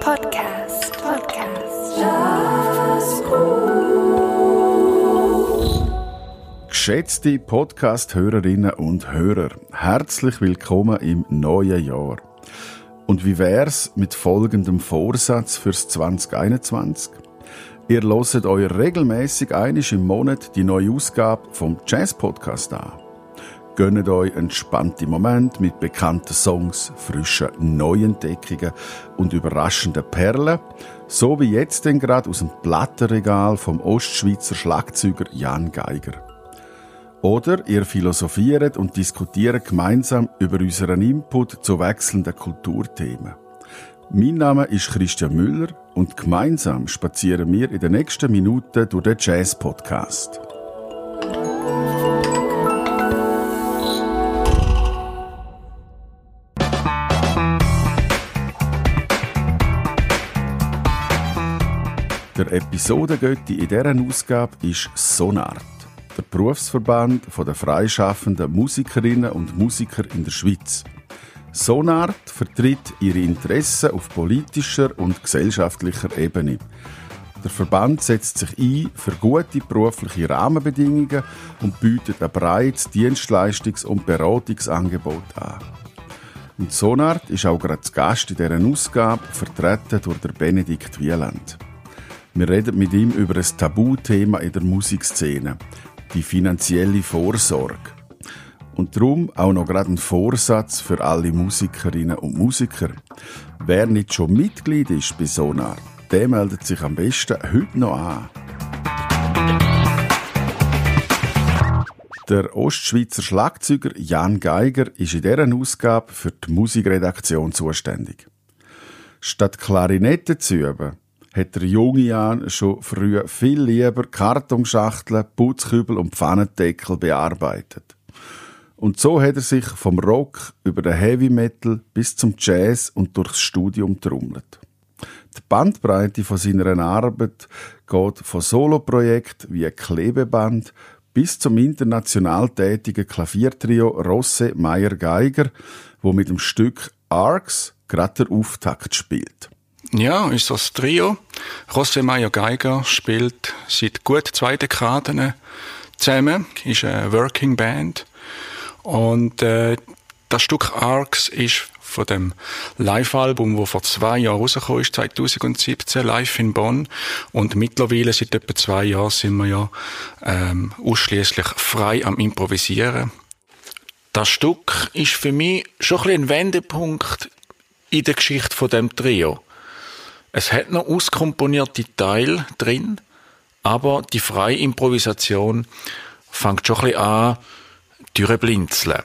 Podcast. Podcast. Geschätzte Podcast-Hörerinnen und Hörer, herzlich willkommen im neuen Jahr. Und wie wär's mit folgendem Vorsatz fürs 2021? Ihr loset euch regelmäßig einisch im Monat die neue Ausgabe vom Jazz Podcast an. Gönnt euch entspannte Momente mit bekannten Songs, frischen Neuentdeckungen und überraschenden Perlen, so wie jetzt denn gerade aus dem Plattenregal vom Ostschweizer Schlagzeuger Jan Geiger. Oder ihr philosophiert und diskutiert gemeinsam über unseren Input zu wechselnden Kulturthemen. Mein Name ist Christian Müller und gemeinsam spazieren wir in den nächsten Minuten durch den Jazz Der Episodengötti in dieser Ausgabe ist Sonart, der Berufsverband der freischaffenden Musikerinnen und Musiker in der Schweiz. Sonart vertritt ihre Interessen auf politischer und gesellschaftlicher Ebene. Der Verband setzt sich ein für gute berufliche Rahmenbedingungen und bietet ein breites Dienstleistungs- und Beratungsangebot an. Und Sonart ist auch gerade zu Gast in dieser Ausgabe, vertreten durch Benedikt Wieland. Wir reden mit ihm über ein Tabuthema in der Musikszene, die finanzielle Vorsorge. Und darum auch noch gerade ein Vorsatz für alle Musikerinnen und Musiker. Wer nicht schon Mitglied ist bei Sonar, der meldet sich am besten heute noch an. Der Ostschweizer Schlagzeuger Jan Geiger ist in dieser Ausgabe für die Musikredaktion zuständig. Statt Klarinette zu üben, hat der junge Jan schon früh viel lieber Kartonschachteln, Putzkübel und Pfannendeckel bearbeitet. Und so hat er sich vom Rock über den Heavy Metal bis zum Jazz und durchs Studium trommelt. Die Bandbreite von seiner Arbeit geht von Soloprojekten wie Klebeband bis zum international tätigen Klaviertrio Rosse Meyer Geiger, wo mit dem Stück Arcs gerade der Auftakt spielt. Ja, das Trio. José Mayer Geiger spielt seit gut zwei Dekaden zusammen, ist eine Working Band. Und äh, das Stück Arcs ist von dem Live-Album, wo vor zwei Jahren rausgekommen ist, 2017, live in Bonn. Und mittlerweile, seit etwa zwei Jahren, sind wir ja ähm, ausschließlich frei am Improvisieren. Das Stück ist für mich schon ein, ein Wendepunkt in der Geschichte von dem Trio. Es hat noch auskomponierte Teile drin, aber die freie Improvisation fängt schon ein bisschen an, durchblinzeln.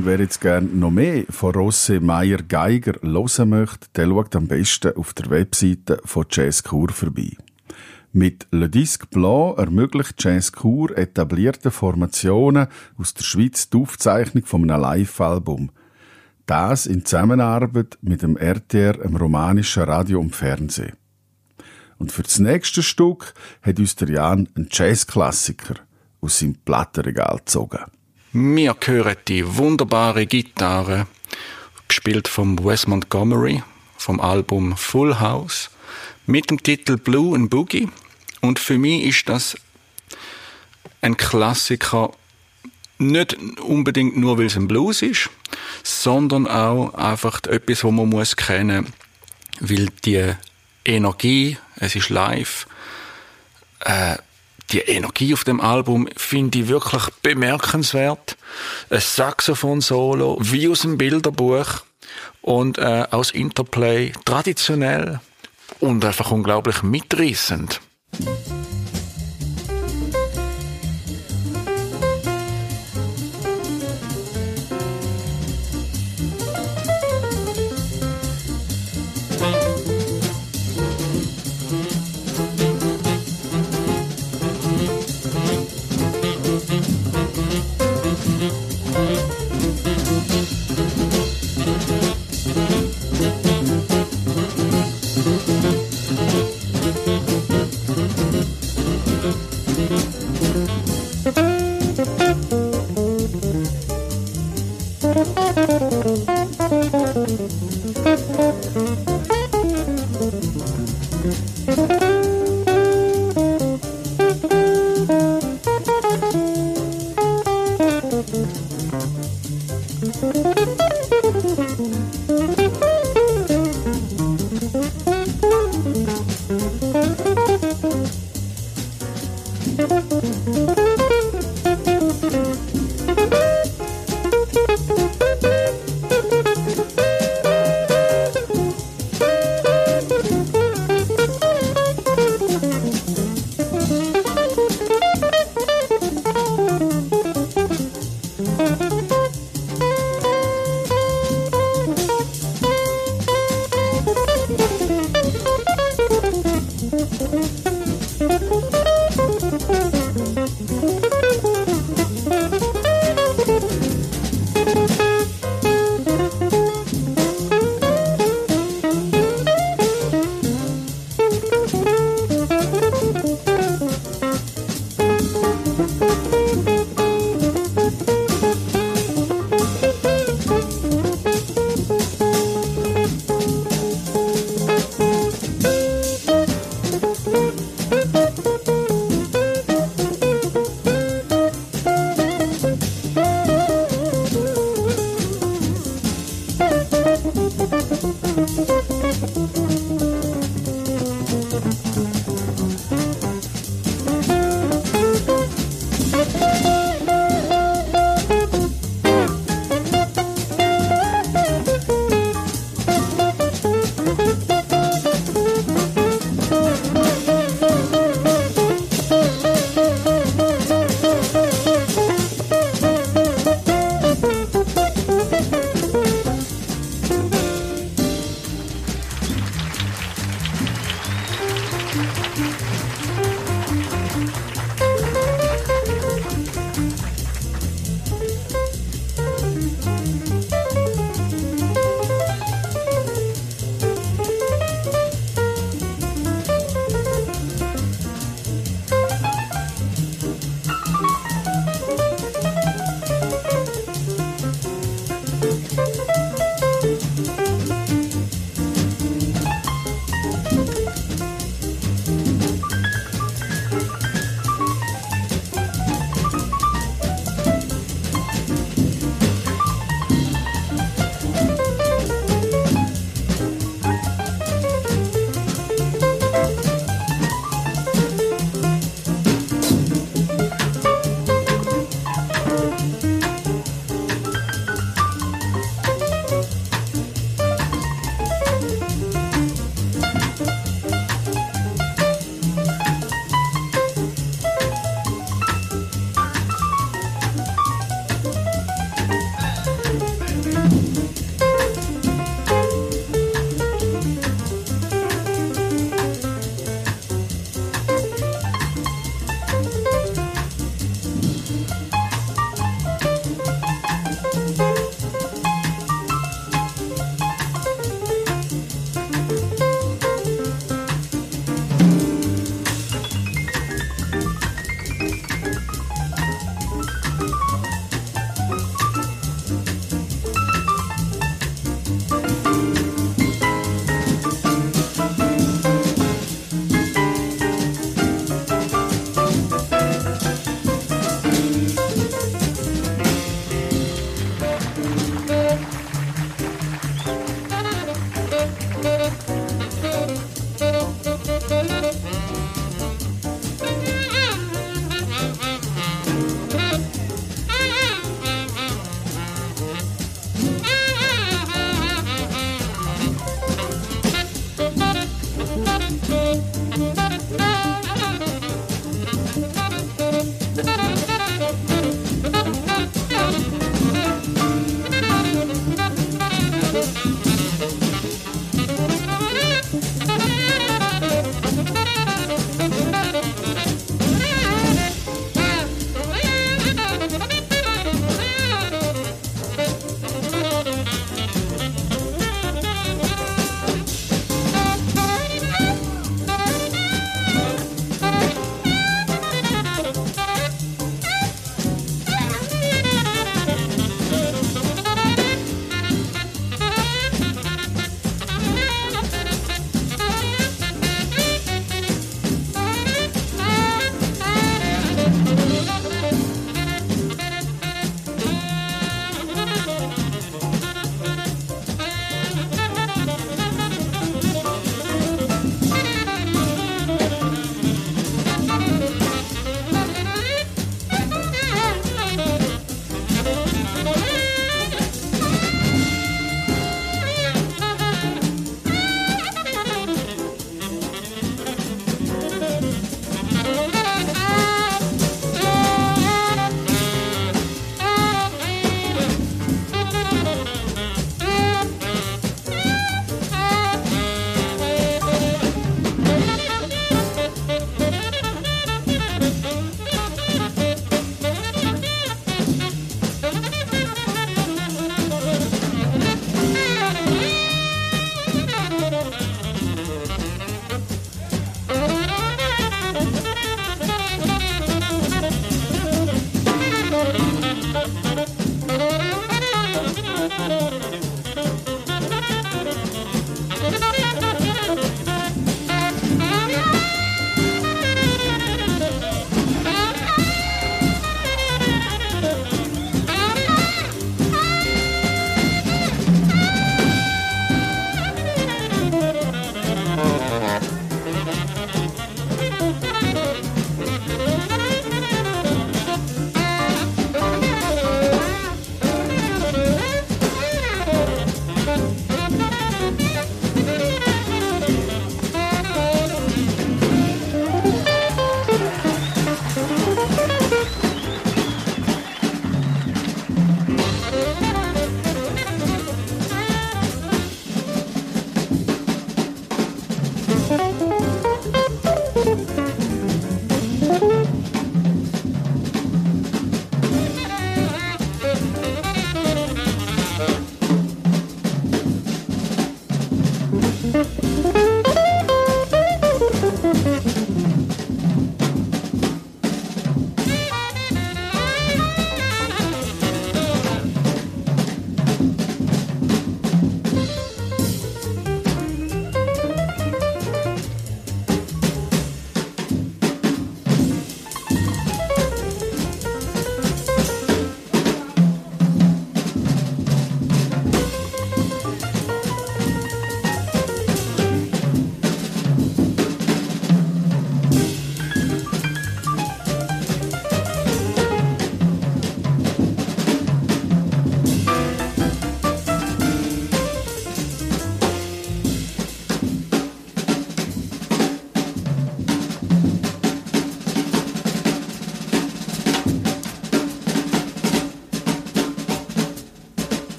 Und wer jetzt gerne noch mehr von Rosse Meyer Geiger hören möchte, der schaut am besten auf der Webseite von Jazz Kur vorbei. Mit Le Disque Blanc ermöglicht Jazz Kur etablierte Formationen aus der Schweiz die Aufzeichnung von einem Live-Album. Das in Zusammenarbeit mit dem RTR, dem romanischen Radio und Fernsehen. Und für das nächste Stück hat uns der Jan einen Jazzklassiker aus seinem Plattenregal gezogen. Wir hören die wunderbare Gitarre, gespielt vom Wes Montgomery, vom Album Full House, mit dem Titel Blue and Boogie. Und für mich ist das ein Klassiker, nicht unbedingt nur, weil es ein Blues ist, sondern auch einfach etwas, was man muss kennen, weil die Energie, es ist live, äh, die Energie auf dem Album finde ich wirklich bemerkenswert. Ein Saxophon-Solo, wie aus dem Bilderbuch und äh, aus Interplay traditionell und einfach unglaublich mitreißend.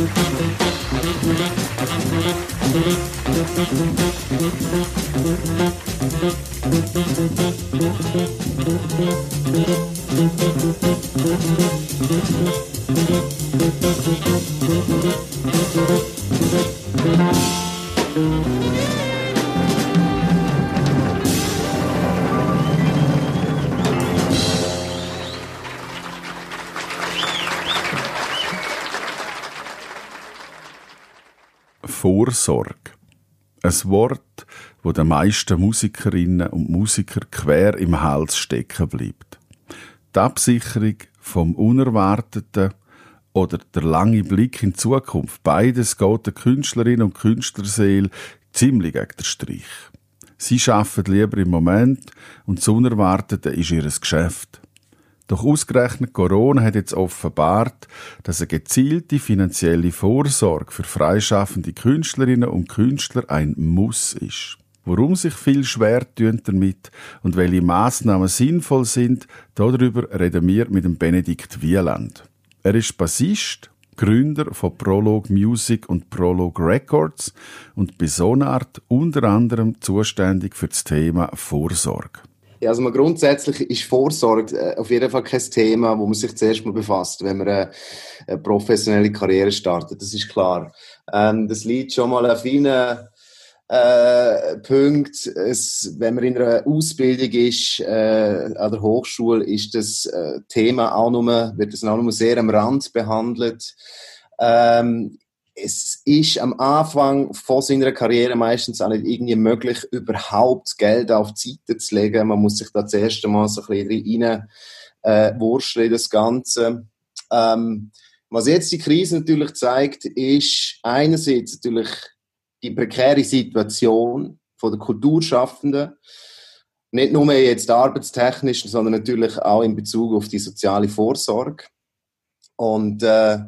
Vorsorge. Ein Wort, wo den meisten Musikerinnen und Musiker quer im Hals stecken bleibt. Die Absicherung vom Unerwarteten oder der lange Blick in die Zukunft, beides geht der Künstlerin und Künstlerseele ziemlich gegen den Strich. Sie arbeiten lieber im Moment und das Unerwartete ist ihr Geschäft. Doch ausgerechnet Corona hat jetzt offenbart, dass eine gezielte finanzielle Vorsorge für freischaffende Künstlerinnen und Künstler ein Muss ist. Warum sich viel schwer tun damit und welche Maßnahmen sinnvoll sind, darüber reden wir mit dem Benedikt Wieland. Er ist Bassist, Gründer von Prolog Music und Prolog Records und bei Sonart unter anderem zuständig für das Thema Vorsorge. Ja, also man grundsätzlich ist Vorsorge äh, auf jeden Fall kein Thema, wo man sich zuerst mal befasst, wenn man eine, eine professionelle Karriere startet. Das ist klar. Ähm, das liegt schon mal auf vielen äh, Punkten. Es, wenn man in einer Ausbildung ist, äh, an der Hochschule, ist das äh, Thema auch nur, wird das auch nur sehr am Rand behandelt. Ähm, es ist am Anfang von seiner Karriere meistens auch nicht irgendwie möglich, überhaupt Geld auf die Seite zu legen. Man muss sich da das erste Mal so ein bisschen rein äh, das Ganze. Ähm, was jetzt die Krise natürlich zeigt, ist einerseits natürlich die prekäre Situation von der Kulturschaffenden, nicht nur jetzt arbeitstechnisch, sondern natürlich auch in Bezug auf die soziale Vorsorge. Und äh,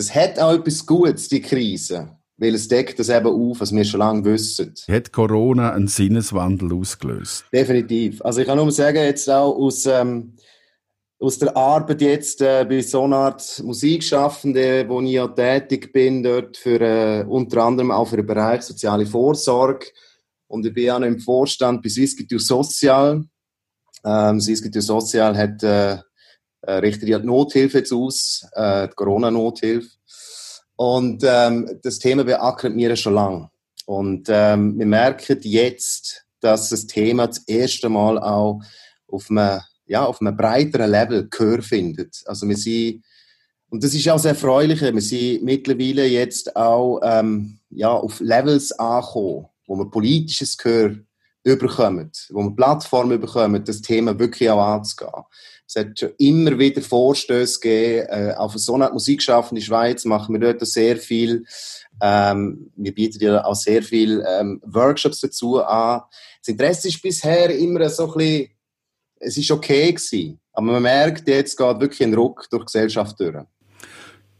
das hat auch etwas Gutes, die Krise. Weil es deckt das eben auf, was wir schon lange wissen. Hat Corona einen Sinneswandel ausgelöst? Definitiv. Also ich kann nur sagen, jetzt auch aus, ähm, aus der Arbeit jetzt äh, bei so einer Art Musikschaffende, wo ich ja tätig bin, dort für, äh, unter anderem auch für den Bereich soziale Vorsorge. Und ich bin ja noch im Vorstand bei Swissculture Social. Ähm, Swissculture Social hat äh, äh, richtet die Nothilfe jetzt aus, äh, Corona-Nothilfe. Und ähm, das Thema beackert mir schon lange. Und ähm, wir merken jetzt, dass das Thema das erste Mal auch auf einem, ja, auf einem breiteren Level Gehör findet. Also wir sind, und das ist auch sehr erfreulich, wir sind mittlerweile jetzt auch ähm, ja, auf Levels angekommen, wo wir politisches Gehör überkommen, wo wir Plattformen bekommen, das Thema wirklich auch anzugehen. Es hat schon immer wieder Vorstöße gegeben. Äh, auf so einer Musikschaffende Schweiz machen wir dort sehr viel. Ähm, wir bieten ja auch sehr viel ähm, Workshops dazu an. Das Interesse ist bisher immer so ein bisschen, es ist okay gewesen. Aber man merkt, jetzt geht wirklich ein Ruck durch die Gesellschaft durch.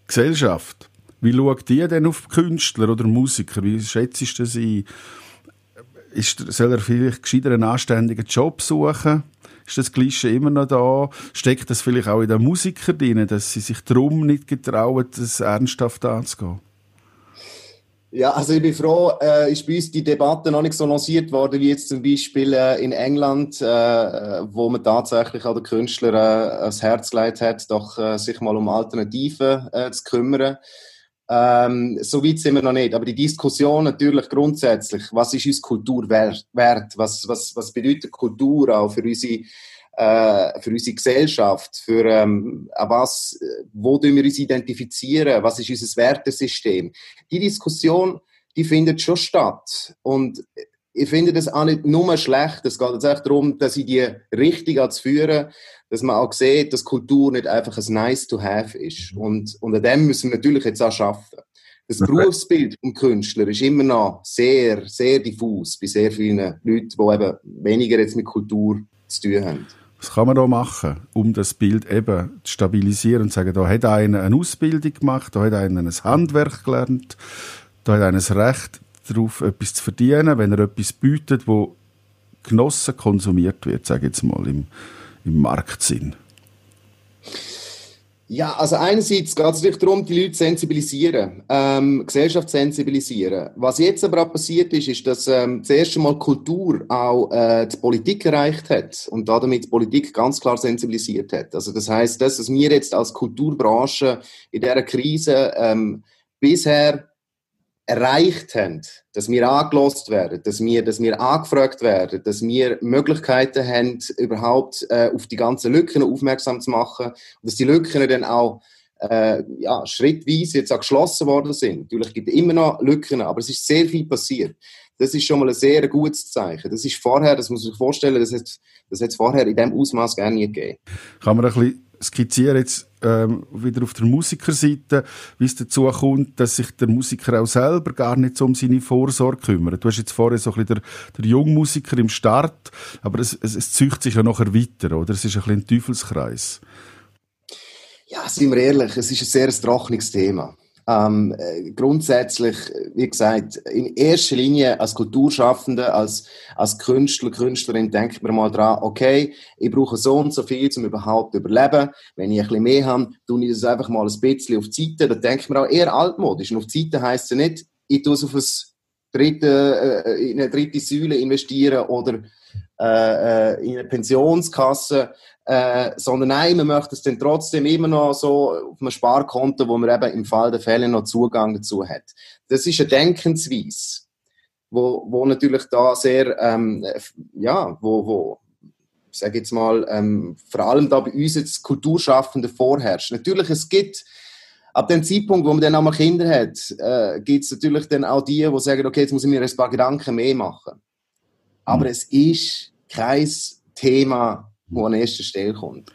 Gesellschaft. Wie schaut die denn auf Künstler oder Musiker? Wie schätzt du sie? Ist, soll er vielleicht gescheiter einen anständigen Job suchen? Ist das Klischee immer noch da? Steckt das vielleicht auch in den Musikern drin, dass sie sich darum nicht getrauen, das ernsthaft anzugehen? Ja, also ich bin froh, äh, ist bei uns die Debatte noch nicht so lanciert worden, wie jetzt zum Beispiel äh, in England, äh, wo man tatsächlich an den Künstler äh, ans Herz gelegt hat, doch äh, sich mal um Alternativen äh, zu kümmern. Ähm, so weit sind wir noch nicht. Aber die Diskussion natürlich grundsätzlich, was ist uns Kultur wert? Was, was, was bedeutet Kultur auch für unsere, äh, für unsere Gesellschaft? Für ähm, was, wo tun wir uns identifizieren? Was ist unser Wertesystem? Die Diskussion, die findet schon statt. Und ich finde das auch nicht nur schlecht. Es geht jetzt echt darum, dass ich die richtig zu führen, dass man auch sieht, dass Kultur nicht einfach ein nice to have ist. Und, und an dem müssen wir natürlich jetzt auch arbeiten. Das Berufsbild vom Künstler ist immer noch sehr, sehr diffus bei sehr vielen Leuten, die eben weniger jetzt mit Kultur zu tun haben. Was kann man da machen, um das Bild eben zu stabilisieren und zu sagen, da hat einer eine Ausbildung gemacht, da hat einer ein Handwerk gelernt, da hat einer das Recht darauf, etwas zu verdienen, wenn er etwas bietet, wo genossen konsumiert wird, sage ich jetzt mal im, im Marktsinn. Ja, also einerseits geht es natürlich darum, die Leute sensibilisieren, ähm, Gesellschaft sensibilisieren. Was jetzt aber auch passiert ist, ist, dass ähm, das erste Mal Kultur auch äh, die Politik erreicht hat und damit die Politik ganz klar sensibilisiert hat. Also das heißt, das, was wir jetzt als Kulturbranche in dieser Krise ähm, bisher erreicht haben, dass wir angelost werden, dass wir, dass wir angefragt werden, dass wir Möglichkeiten haben, überhaupt äh, auf die ganzen Lücken aufmerksam zu machen und dass die Lücken dann auch äh, ja, schrittweise jetzt auch geschlossen worden sind. Natürlich gibt es immer noch Lücken, aber es ist sehr viel passiert. Das ist schon mal ein sehr gutes Zeichen. Das ist vorher, das muss man sich vorstellen, das hat es vorher in diesem Ausmaß gar nie gegeben. Kann man ein bisschen skizzieren jetzt ähm, wieder auf der Musikerseite, wie es dazu kommt, dass sich der Musiker auch selber gar nicht so um seine Vorsorge kümmert. Du hast jetzt vorher so ein bisschen der, der Jungmusiker im Start, aber es, es, es zücht sich ja nachher weiter, oder? Es ist ein bisschen ein Teufelskreis. Ja, sind wir ehrlich, es ist ein sehr trockenes Thema. Ähm, äh, grundsätzlich, wie gesagt, in erster Linie als Kulturschaffende, als, als Künstler, Künstlerin, denkt man mal dran, okay, ich brauche so und so viel, um überhaupt zu überleben. Wenn ich ein bisschen mehr habe, tue ich das einfach mal ein bisschen auf die Seite. Da denkt man auch eher altmodisch. Und auf die Seite heisst es nicht, ich tue es auf ein dritte, äh, in eine dritte Säule investieren oder äh, äh in eine Pensionskasse äh, sondern nein, man möchte es dann trotzdem immer noch so auf einem Sparkonto, wo man eben im Fall der Fälle noch Zugang dazu hat. Das ist eine Denkensweise, wo, wo natürlich da sehr, ähm, ja, wo, wo ich sage jetzt mal, ähm, vor allem da bei uns jetzt Kulturschaffende vorherrscht. Natürlich, es gibt ab dem Zeitpunkt, wo man dann einmal Kinder hat, äh, gibt es natürlich dann auch die, die sagen, okay, jetzt muss ich mir ein paar Gedanken mehr machen. Aber mhm. es ist kein Thema, wo an erster Stelle kommt.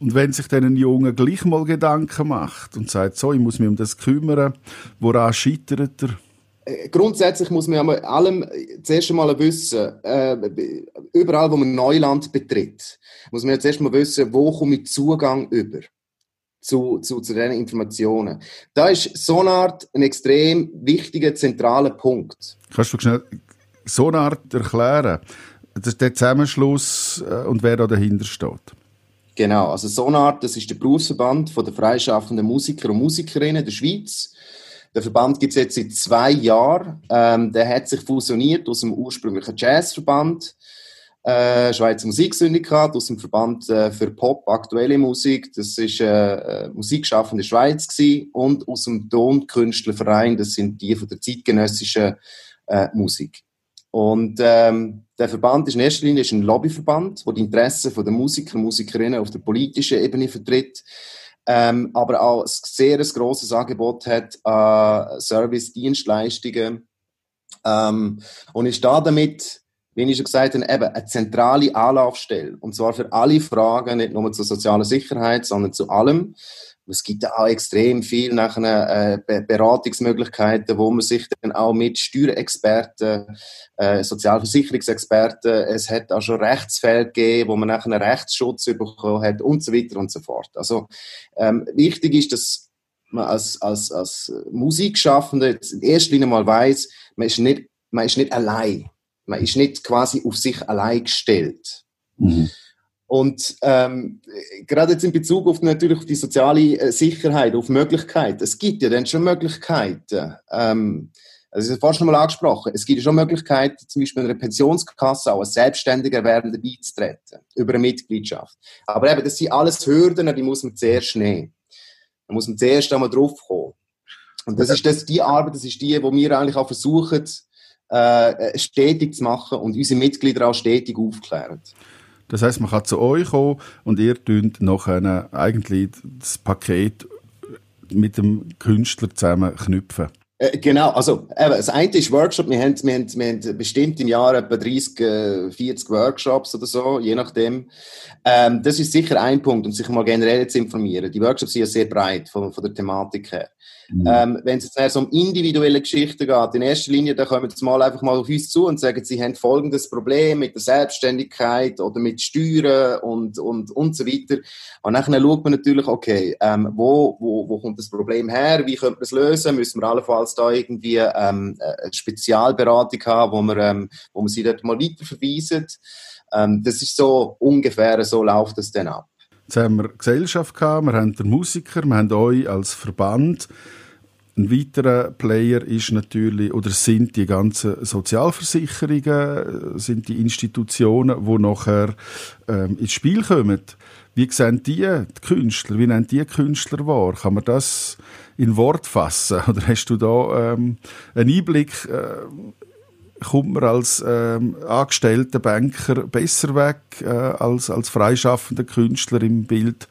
Und wenn sich dann ein Junge gleich mal Gedanken macht und sagt, so, ich muss mich um das kümmern, woran scheitert er? Äh, grundsätzlich muss man allem zuerst einmal wissen, äh, überall, wo man Neuland betritt, muss man zuerst mal wissen, wo komme ich Zugang über zu, zu, zu diesen Informationen. Da ist Sonart ein extrem wichtiger, zentraler Punkt. Kannst du schnell Sonart erklären? Das ist der Zusammenschluss äh, und wer da dahinter steht. Genau, also Sonart, das ist der Berufsverband von der freischaffenden Musiker und Musikerinnen der Schweiz. Der Verband gibt es jetzt seit zwei Jahren. Ähm, der hat sich fusioniert aus dem ursprünglichen Jazzverband. äh, Schweizer Musiksyndikat aus dem Verband äh, für Pop, aktuelle Musik. Das ist äh, äh, Musikschaffende Schweiz gewesen. und aus dem Tonkünstlerverein. Das sind die von der zeitgenössischen äh, Musik. Und ähm, der Verband ist in erster Linie ein Lobbyverband, der die Interessen der Musiker und Musikerinnen auf der politischen Ebene vertritt, ähm, aber auch ein sehr grosses Angebot hat an Service-Dienstleistungen ähm, und ist da damit wie ich schon gesagt habe, eben eine zentrale Anlaufstelle. Und zwar für alle Fragen, nicht nur zur sozialen Sicherheit, sondern zu allem. Es gibt auch extrem viel nachher, äh, Beratungsmöglichkeiten, wo man sich dann auch mit Steuerexperten, äh, Sozialversicherungsexperten, es hat auch schon Rechtsfälle gegeben, wo man nachher einen Rechtsschutz bekommen hat und so weiter und so fort. Also ähm, wichtig ist, dass man als, als, als Musikschaffende in erster Linie mal weiß, man ist nicht, man ist nicht allein. Man ist nicht quasi auf sich allein gestellt. Mhm. Und ähm, gerade jetzt in Bezug auf natürlich auf die soziale äh, Sicherheit, auf Möglichkeiten. Es gibt ja dann schon Möglichkeiten. Ähm, also ich habe schon mal angesprochen. Es gibt ja schon Möglichkeiten, zum Beispiel in einer Pensionskasse auch als selbstständiger Werdender beizutreten über eine Mitgliedschaft. Aber eben, das sind alles Hürden, die muss man zuerst nehmen. Da muss man zuerst einmal drauf kommen. Und das ist das, die Arbeit, das ist die, wo wir eigentlich auch versuchen, äh, stetig zu machen und unsere Mitglieder auch stetig aufklären. Das heißt, man kann zu euch kommen und ihr tünt nachher eigentlich das Paket mit dem Künstler zusammen knüpfen. Äh, genau, also eben, das eine ist Workshop. Wir haben, wir, haben, wir haben bestimmt im Jahr etwa 30, 40 äh, Workshops oder so, je nachdem. Ähm, das ist sicher ein Punkt, um sich mal generell zu informieren. Die Workshops sind ja sehr breit von, von der Thematik her. Mhm. Ähm, wenn es jetzt eher so um individuelle Geschichten geht, in erster Linie, dann kommen sie mal einfach mal auf uns zu und sagen, sie haben folgendes Problem mit der Selbstständigkeit oder mit Steuern und, und, und so weiter. Und dann schaut man natürlich, okay, ähm, wo, wo, wo kommt das Problem her? Wie könnte man es lösen? Müssen wir allenfalls da irgendwie ähm, eine Spezialberatung haben, wo man, ähm, wo man sie dort mal weiterverweisen? Ähm, das ist so ungefähr, so läuft es dann ab. Jetzt haben wir Gesellschaft gehabt, wir haben den Musiker, wir haben euch als Verband. Ein weiterer Player ist natürlich, oder sind die ganzen Sozialversicherungen, sind die Institutionen, die nachher ähm, ins Spiel kommen. Wie sehen die, die Künstler, wie nennen die Künstler wahr? Kann man das in Wort fassen? Oder hast du da ähm, einen Einblick äh, kommt man als ähm, angestellter Banker besser weg äh, als als freischaffender Künstler im Bild?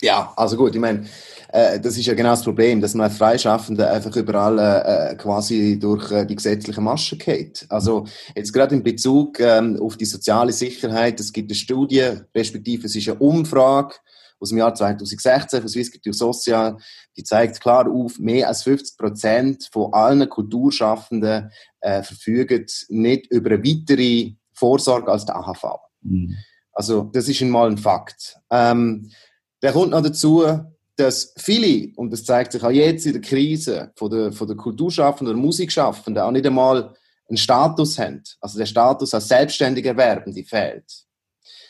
Ja, also gut, ich meine, äh, das ist ja genau das Problem, dass man als Freischaffender einfach überall äh, äh, quasi durch äh, die gesetzliche Masche geht. Also jetzt gerade in Bezug ähm, auf die soziale Sicherheit, es gibt eine Studie, respektive es ist eine Umfrage aus dem Jahr 2016 von Swiss Culture Social, die zeigt klar auf, mehr als 50 Prozent von allen Kulturschaffenden äh, verfügen nicht über eine weitere Vorsorge als der AHV. Mhm. Also das ist einmal ein Fakt. Ähm, der kommt noch dazu, dass viele, und das zeigt sich auch jetzt in der Krise, von der, von der Kulturschaffenden oder Musikschaffenden auch nicht einmal einen Status haben. Also der Status als selbstständiger Erwerbende fehlt.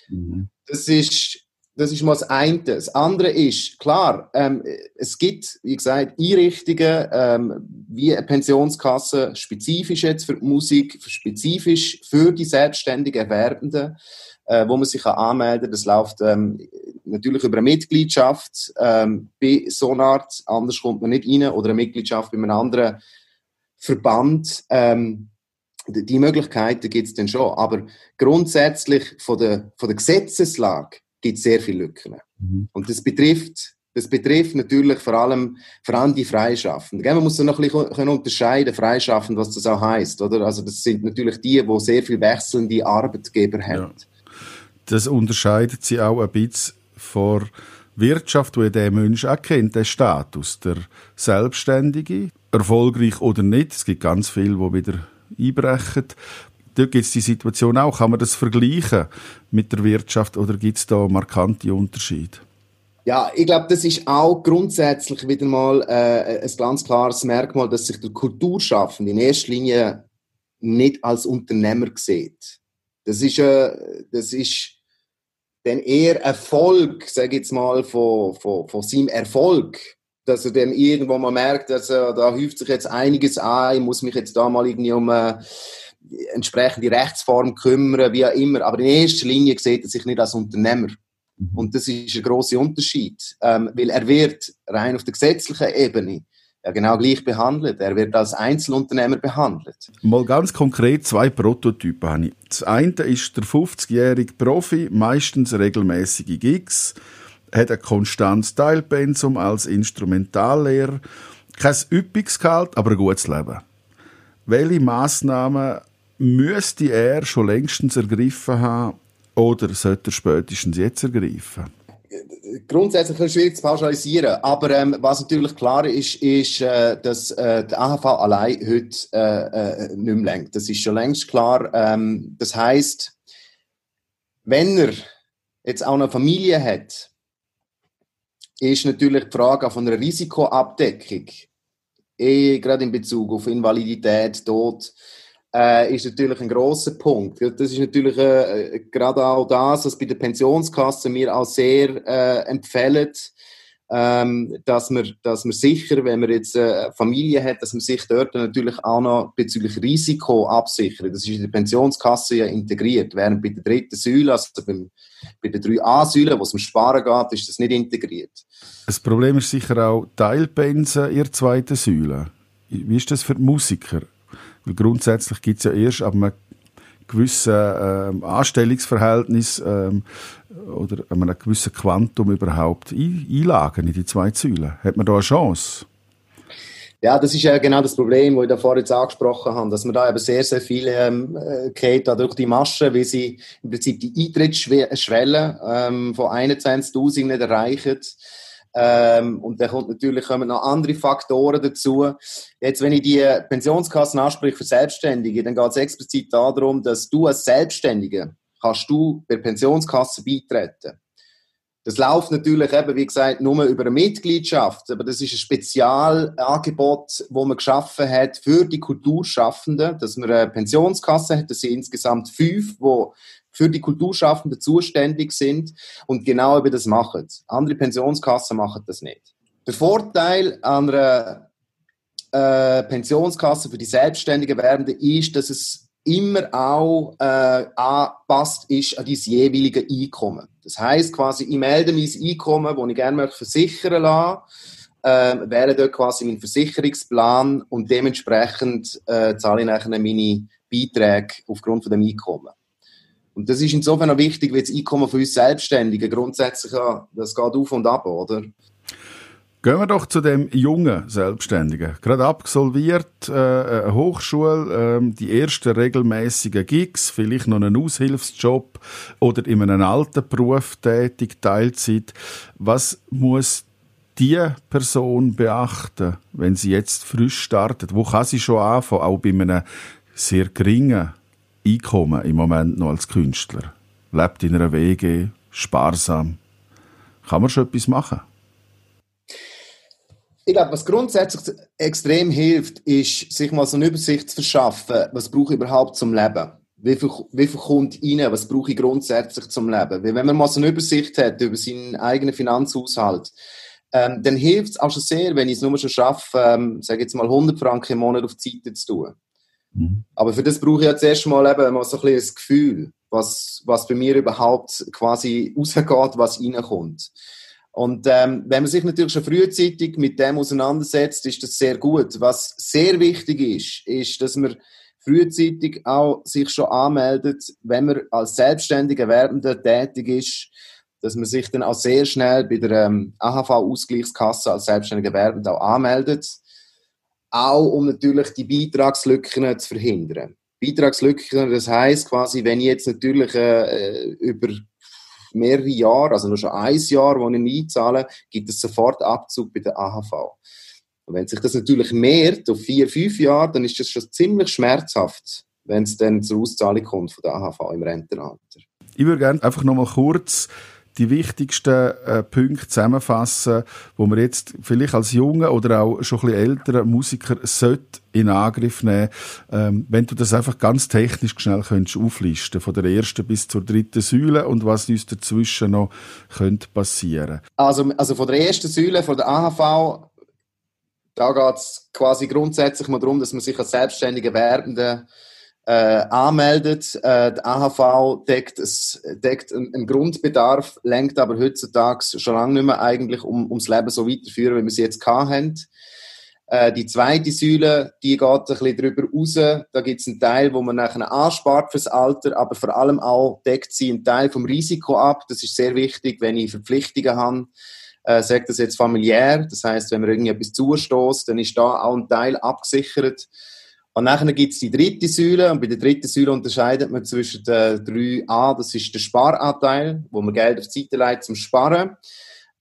Mhm. Das ist das ist mal das eine. Das andere ist, klar, ähm, es gibt, wie gesagt, Einrichtungen, ähm, wie eine Pensionskasse, spezifisch jetzt für Musik, spezifisch für die selbstständigen Erwerbenden, äh, wo man sich kann anmelden kann. Das läuft ähm, natürlich über eine Mitgliedschaft ähm, bei Sonart, anders kommt man nicht rein, oder eine Mitgliedschaft bei einem anderen Verband. Ähm, die Möglichkeiten gibt es dann schon, aber grundsätzlich von der, von der Gesetzeslage gibt es sehr viele Lücken. Mhm. Und das betrifft, das betrifft natürlich vor allem, vor allem die Freischaffenden. Man muss noch ein bisschen unterscheiden, Freischaffend, was das auch heißt, oder? Also das sind natürlich die, die sehr viel wechselnde Arbeitgeber haben. Ja. Das unterscheidet sie auch ein bisschen vor Wirtschaft, wo der Mensch auch kennt, der Status, der Selbstständige, erfolgreich oder nicht. Es gibt ganz viele, die wieder einbrechen dort gibt es die Situation auch. Kann man das vergleichen mit der Wirtschaft oder gibt es da markante Unterschiede? Ja, ich glaube, das ist auch grundsätzlich wieder mal äh, ein ganz klares Merkmal, dass sich der Kulturschaffende in erster Linie nicht als Unternehmer sieht. Das ist, äh, das ist dann eher Erfolg, sage ich jetzt mal, von, von, von seinem Erfolg, dass er dann irgendwo mal merkt, dass er, da häuft sich jetzt einiges an, ich muss mich jetzt da mal irgendwie um äh, entsprechende Rechtsform kümmern, wie auch immer. Aber in erster Linie sieht er sich nicht als Unternehmer. Mhm. Und das ist ein großer Unterschied, ähm, weil er wird rein auf der gesetzlichen Ebene ja genau gleich behandelt. Er wird als Einzelunternehmer behandelt. Mal ganz konkret zwei Prototypen habe ich. Das eine ist der 50-jährige Profi, meistens regelmäßige Gigs, hat ein konstantes Teilpensum als Instrumentallehrer, kein üppiges Gehalt, aber ein gutes Leben. Welche Massnahmen müsste er schon längstens ergriffen haben oder sollte er spätestens jetzt ergreifen? grundsätzlich ist schwierig zu pauschalisieren, aber ähm, was natürlich klar ist, ist, äh, dass äh, der AHV allein heute äh, äh, nicht mehr lenkt. Das ist schon längst klar. Ähm, das heißt, wenn er jetzt auch eine Familie hat, ist natürlich die Frage von einer Risikoabdeckung, eh gerade in Bezug auf Invalidität, Tod, äh, ist natürlich ein großer Punkt. Das ist natürlich äh, gerade auch das, was bei der Pensionskasse mir auch sehr äh, empfehlen, ähm, dass man, dass man sicher, wenn man jetzt eine Familie hat, dass man sich dort natürlich auch noch bezüglich Risiko absichert. Das ist in der Pensionskasse ja integriert, während bei der dritten Säule, also beim, bei der 3a-Säule, wo es um Sparen geht, ist das nicht integriert. Das Problem ist sicher auch Teilpensen in der zweiten Säule. Wie ist das für die Musiker? Weil grundsätzlich gibt es ja erst ab einem gewissen ähm, Anstellungsverhältnis ähm, oder einem gewissen Quantum überhaupt Einlagen in die zwei Säulen. Hat man da eine Chance? Ja, das ist ja genau das Problem, das ich da vorhin jetzt angesprochen habe, dass man da eben sehr, sehr viele ähm, geht durch die Masche, wie sie im Prinzip die Eintrittsschwelle ähm, von 21'000 nicht erreichen. Ähm, und dann kommt natürlich kommen noch andere Faktoren dazu. Jetzt, wenn ich die Pensionskassen anspreche für Selbstständige, dann geht es explizit darum, dass du als Selbstständige kannst du bei Pensionskasse beitreten. Das läuft natürlich eben, wie gesagt, nur über eine Mitgliedschaft, aber das ist ein Spezialangebot, das man geschaffen hat für die Kulturschaffenden, dass man eine Pensionskasse hat. Das sind insgesamt fünf, die für die Kulturschaffenden zuständig sind und genau über das machen. Andere Pensionskassen machen das nicht. Der Vorteil an einer äh, Pensionskasse für die selbstständigen Werbenden ist, dass es immer auch äh, angepasst ist an dein jeweilige Einkommen. Das heißt quasi, ich melde mein Einkommen, das ich gerne möchte versichern lassen, äh, wäre dort quasi mein Versicherungsplan und dementsprechend äh, zahle ich nachher meine Beiträge aufgrund von dem Einkommen. Und das ist insofern auch wichtig, weil das Einkommen von uns Selbstständigen grundsätzlich, das geht auf und ab, oder? Gehen wir doch zu dem jungen Selbstständigen. Gerade absolviert, äh, eine Hochschule, äh, die ersten regelmäßigen Gigs, vielleicht noch einen Aushilfsjob oder in einem alten Beruf tätig, Teilzeit. Was muss die Person beachten, wenn sie jetzt frisch startet? Wo kann sie schon anfangen, auch bei einem sehr geringen Einkommen im Moment noch als Künstler? Lebt in einer WG, sparsam. Kann man schon etwas machen? Ich glaube, was grundsätzlich extrem hilft, ist, sich mal so eine Übersicht zu verschaffen, was brauche ich überhaupt zum Leben? Wie viel, wie viel kommt rein? Was brauche ich grundsätzlich zum Leben? Weil wenn man mal so eine Übersicht hat über seinen eigenen Finanzhaushalt, ähm, dann hilft es auch schon sehr, wenn ich es nur schon schaffe, ähm, sage jetzt mal 100 Franken im Monat auf die Seite zu tun. Mhm. Aber für das brauche ich ja zuerst mal eben mal so ein bisschen das Gefühl, was, was bei mir überhaupt quasi rausgeht, was reinkommt. Und ähm, wenn man sich natürlich schon frühzeitig mit dem auseinandersetzt, ist das sehr gut. Was sehr wichtig ist, ist, dass man frühzeitig auch sich schon anmeldet, wenn man als selbstständiger Werbender tätig ist, dass man sich dann auch sehr schnell bei der ähm, AHV-Ausgleichskasse als selbstständiger Werbender auch anmeldet auch um natürlich die Beitragslücken zu verhindern. Beitragslücken, das heißt quasi, wenn ich jetzt natürlich äh, über mehrere Jahre, also nur schon ein Jahr, wo ich einzahle, gibt es sofort Abzug bei der AHV. Und wenn sich das natürlich mehrt auf vier, fünf Jahre, dann ist das schon ziemlich schmerzhaft, wenn es dann zur Auszahlung kommt von der AHV im Rentenalter. Ich würde gerne einfach noch mal kurz die wichtigsten äh, Punkte zusammenfassen, wo man jetzt vielleicht als junger oder auch schon ein bisschen älterer Musiker in Angriff nehmen, ähm, wenn du das einfach ganz technisch schnell könntest auflisten, von der ersten bis zur dritten Säule und was uns dazwischen noch könnte passieren. Also, also von der ersten Säule, von der AHV, da geht es quasi grundsätzlich mal darum, dass man sich als selbstständiger Werbender äh, anmeldet. Äh, die AHV deckt, es, deckt einen, Grundbedarf, lenkt aber heutzutage schon lange nicht mehr eigentlich um, ums Leben so weiterführen, wie wir es jetzt haben. Äh, die zweite Säule, die geht ein bisschen darüber raus. Da gibt es einen Teil, wo man nachher anspart fürs Alter, aber vor allem auch deckt sie einen Teil vom Risiko ab. Das ist sehr wichtig, wenn ich Verpflichtungen habe. Äh, sagt das jetzt familiär, das heißt, wenn mir irgendetwas zustoßt, dann ist da auch ein Teil abgesichert. Und nachher gibt es die dritte Säule, und bei der dritten Säule unterscheidet man zwischen den drei a das ist der Sparanteil, wo man Geld auf die Seite legt zum Sparen.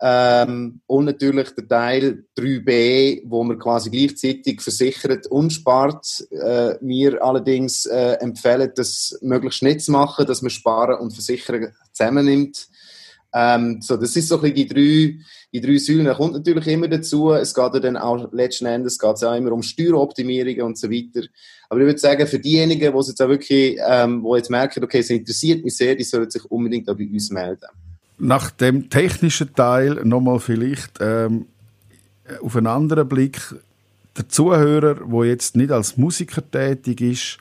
Ähm, und natürlich der Teil 3b, wo man quasi gleichzeitig versichert und spart. Äh, wir allerdings äh, empfehlen, das möglichst nicht zu machen, dass man Sparen und Versichern zusammennimmt. Ähm, so, das ist so ein bisschen die drei, die drei Säulen. Kommt natürlich immer dazu, es geht ja dann auch letzten Endes geht's auch immer um Steueroptimierungen und so weiter. Aber ich würde sagen, für diejenigen, die jetzt auch wirklich, ähm, wo jetzt merken, okay, es interessiert mich sehr, die sollen sich unbedingt auch bei uns melden. Nach dem technischen Teil nochmal vielleicht ähm, auf einen anderen Blick. Der Zuhörer, der jetzt nicht als Musiker tätig ist,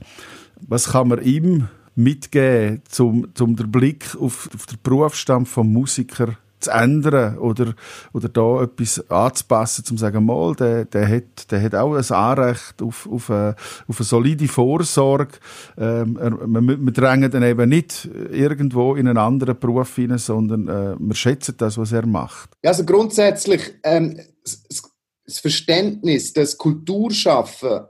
was kann man ihm mitgeben, um, um den Blick auf, auf den Berufsstand vom Musiker zu ändern oder, oder da etwas anzupassen, um zu sagen, mal, der, der, hat, der hat auch ein Anrecht auf, auf, eine, auf eine solide Vorsorge. Ähm, wir, wir drängen dann eben nicht irgendwo in einen anderen Beruf hinein, sondern äh, wir schätzen das, was er macht. Also grundsätzlich ähm, das Verständnis, das Kulturschaffen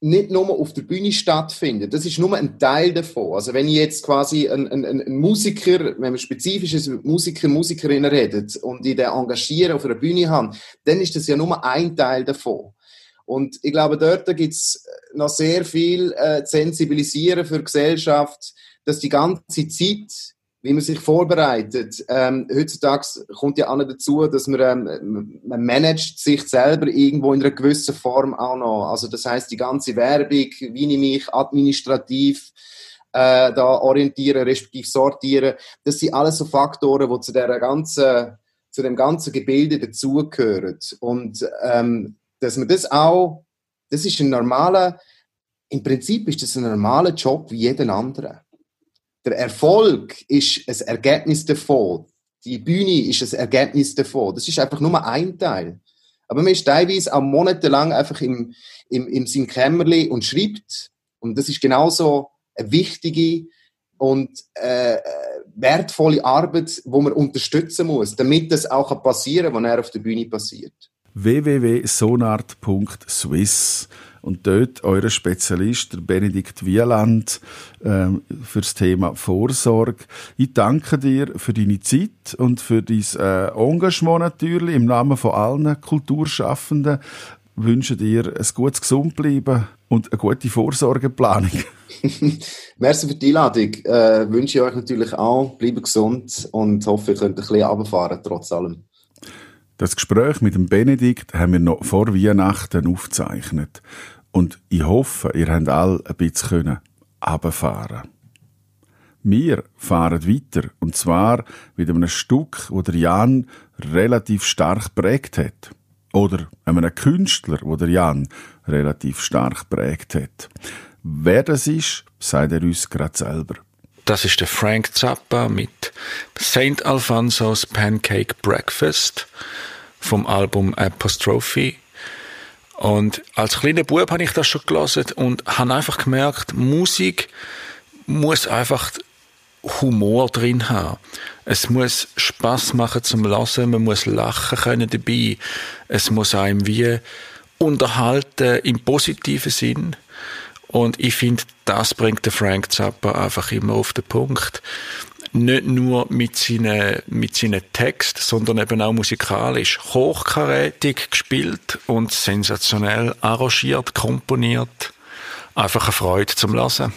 nicht nur auf der Bühne stattfindet. Das ist nur ein Teil davon. Also wenn ich jetzt quasi ein, ein, ein Musiker, wenn man spezifisches mit Musiker, Musikerinnen redet und die den engagieren auf einer Bühne haben, dann ist das ja nur ein Teil davon. Und ich glaube, dort gibt es noch sehr viel äh, sensibilisieren für die Gesellschaft, dass die ganze Zeit wie man sich vorbereitet. Ähm, heutzutage kommt ja auch noch dazu, dass man, ähm, man managt sich selber irgendwo in einer gewissen Form auch noch. Also das heißt die ganze Werbung, wie ich mich administrativ äh, da orientieren, respektive sortieren, das sind alles so Faktoren, die zu der ganzen, zu dem ganzen Gebilde dazugehören. Und ähm, dass man das auch, das ist ein normaler, im Prinzip ist das ein normaler Job wie jeden anderen. Der Erfolg ist ein Ergebnis davon. Die Bühne ist ein Ergebnis davon. Das ist einfach nur ein Teil. Aber man ist teilweise auch monatelang einfach im, im, im sein Kämmerli und schreibt. Und das ist genauso eine wichtige und äh, wertvolle Arbeit, wo man unterstützen muss, damit das auch passieren kann, was er auf der Bühne passiert. www.sonart.swiss und dort euer Spezialist, der Benedikt Wieland, ähm, das Thema Vorsorge. Ich danke dir für deine Zeit und für dein äh, Engagement natürlich im Namen von allen Kulturschaffenden. Ich wünsche dir ein gutes Gesundbleiben und eine gute Vorsorgeplanung. Merci für die Einladung. Äh, wünsche ich euch natürlich auch. Bleibt gesund und hoffe, ihr könnt ein bisschen runterfahren, trotz allem. Das Gespräch mit dem Benedikt haben wir noch vor Weihnachten aufgezeichnet. Und ich hoffe, ihr habt alle ein bisschen runterfahren Wir fahren weiter. Und zwar mit einem Stück, wo der Jan relativ stark prägt hat. Oder einem Künstler, wo der Jan relativ stark prägt hat. Wer das ist, sagt er uns gerade selber. Das ist der Frank Zappa mit St. Alfonso's Pancake Breakfast vom Album Apostrophe. Und als kleiner Bub habe ich das schon gelesen und habe einfach gemerkt, Musik muss einfach Humor drin haben. Es muss Spaß machen zum Lassen, man muss lachen können dabei. Es muss einem wie unterhalten im positiven Sinn. Und ich finde, das bringt der Frank Zappa einfach immer auf den Punkt nicht nur mit seinen, mit seinen Text, sondern eben auch musikalisch hochkarätig gespielt und sensationell arrangiert, komponiert. Einfach eine Freude zum Lassen.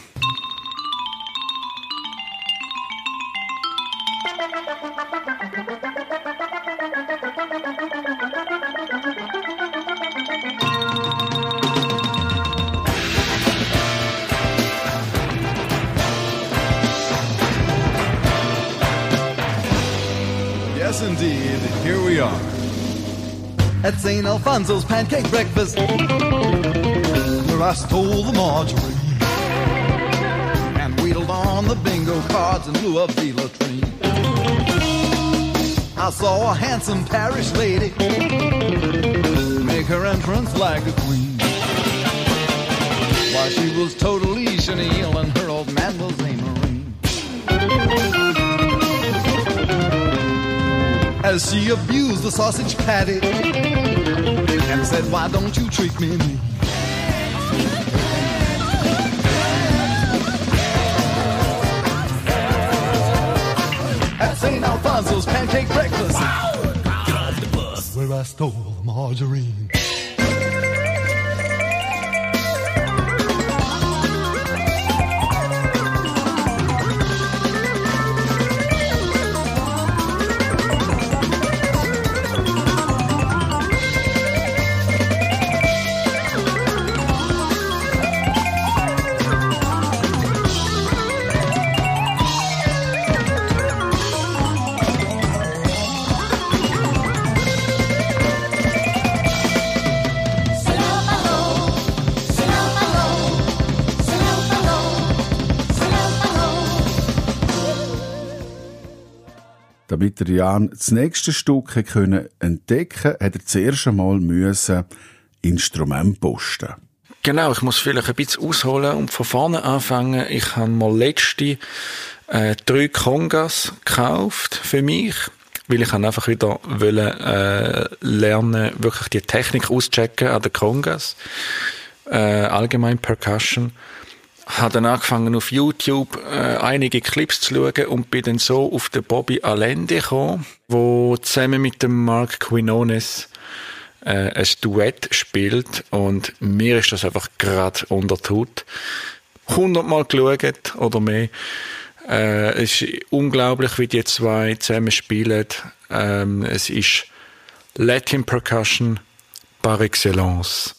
St. Pancake breakfast, where I stole the margarine. And wheedled on the bingo cards and blew up the latrine. I saw a handsome parish lady make her entrance like a queen. Why, she was totally chenille and her old man was a marine. As she abused the sausage patty said, Why don't you treat me? At St. Alfonso's pancake breakfast. Where I stole margarine. Damit der Jan das nächste Stück können entdecken hat er zuerst einmal müssen Instrument posten. Genau, ich muss vielleicht ein bisschen ausholen und von vorne anfangen. Ich habe mal letzte äh, drei Kongas gekauft für mich, weil ich einfach wieder wollen, äh, lernen, wirklich die Technik auschecken an den Kongas, äh, allgemein Percussion. Habe dann angefangen auf YouTube äh, einige Clips zu schauen und bin dann so auf den Bobby Allende gekommen, wo zusammen mit dem Mark Quinones äh, ein Duett spielt und mir ist das einfach gerade unter die. Hundertmal geschaut oder mehr. Äh, es ist unglaublich, wie die zwei zusammen spielen. Ähm, es ist Latin Percussion par excellence.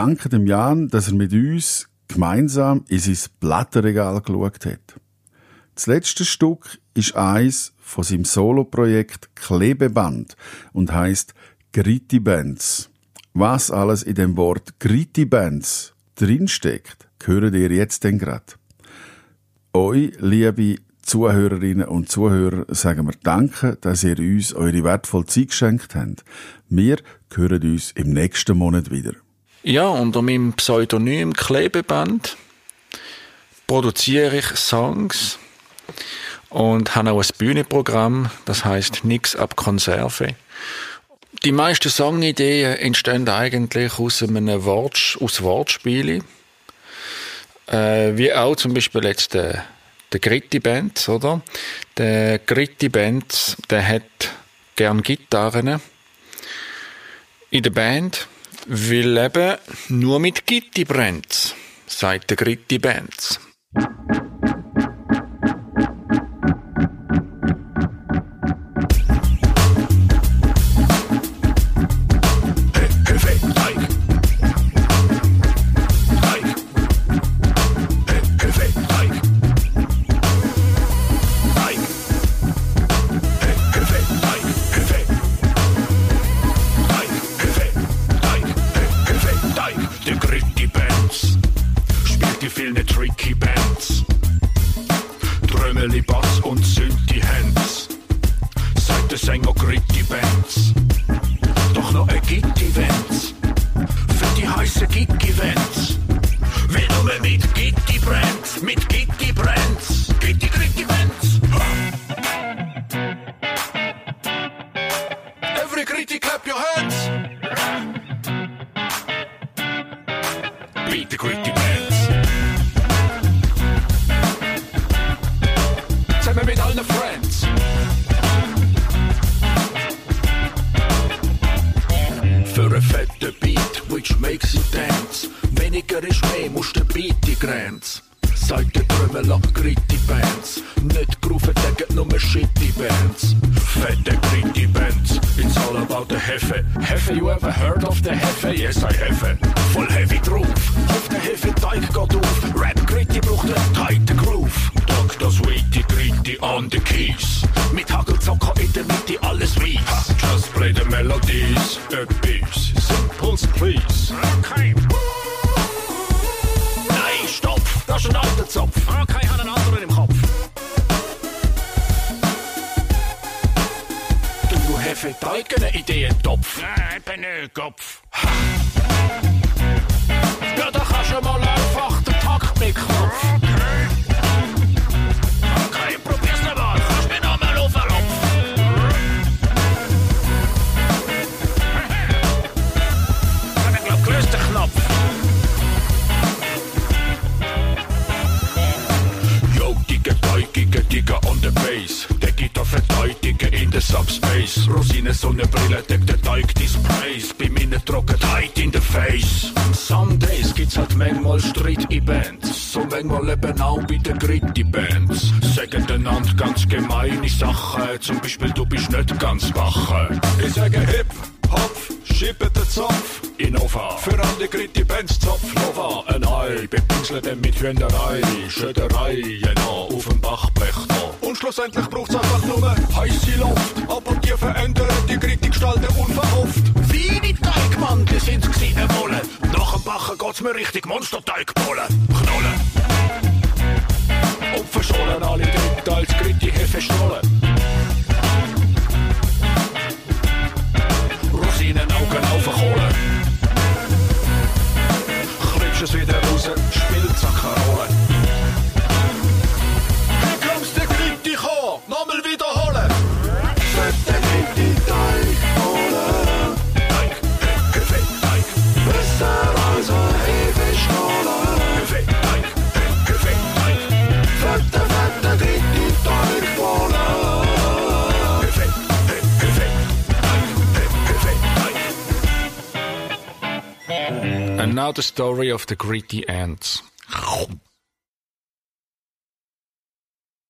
danken dem Jan, dass er mit uns gemeinsam in sein Blätterregal geschaut hat. Das letzte Stück ist eins von seinem Soloprojekt Klebeband und heißt Gritty Bands. Was alles in dem Wort Gritty Bands drinsteckt, hören ihr jetzt denn grad. Euch, liebe Zuhörerinnen und Zuhörer sagen wir Danke, dass ihr uns eure wertvolle Zeit geschenkt habt. Wir hören uns im nächsten Monat wieder. Ja, unter meinem Pseudonym Klebeband produziere ich Songs und habe auch ein Bühnenprogramm, das heißt Nix ab Konserve. Die meisten Songideen entstehen eigentlich aus einem Wort, aus Wortspielen. Äh, wie auch zum Beispiel jetzt der, der Gritti Band, oder? Der Gritti Band, der hat gern Gitarren in der Band. Will leben nur mit Gitti brennt's, sagt der Gritti Benz. leben auch bei den Gritty-Bands. Sagen einander ganz gemeine Sachen, zum Beispiel du bist nicht ganz wach. Ich sage Hip, Hopf, schiebe den Zopf. Innova, für alle Gritty-Bands Zopf, Nova. Ein Ei, bepinselt mit Hühnerei, Schöderei, genau, auf dem Bachblech. Und schlussendlich story of the greedy ants.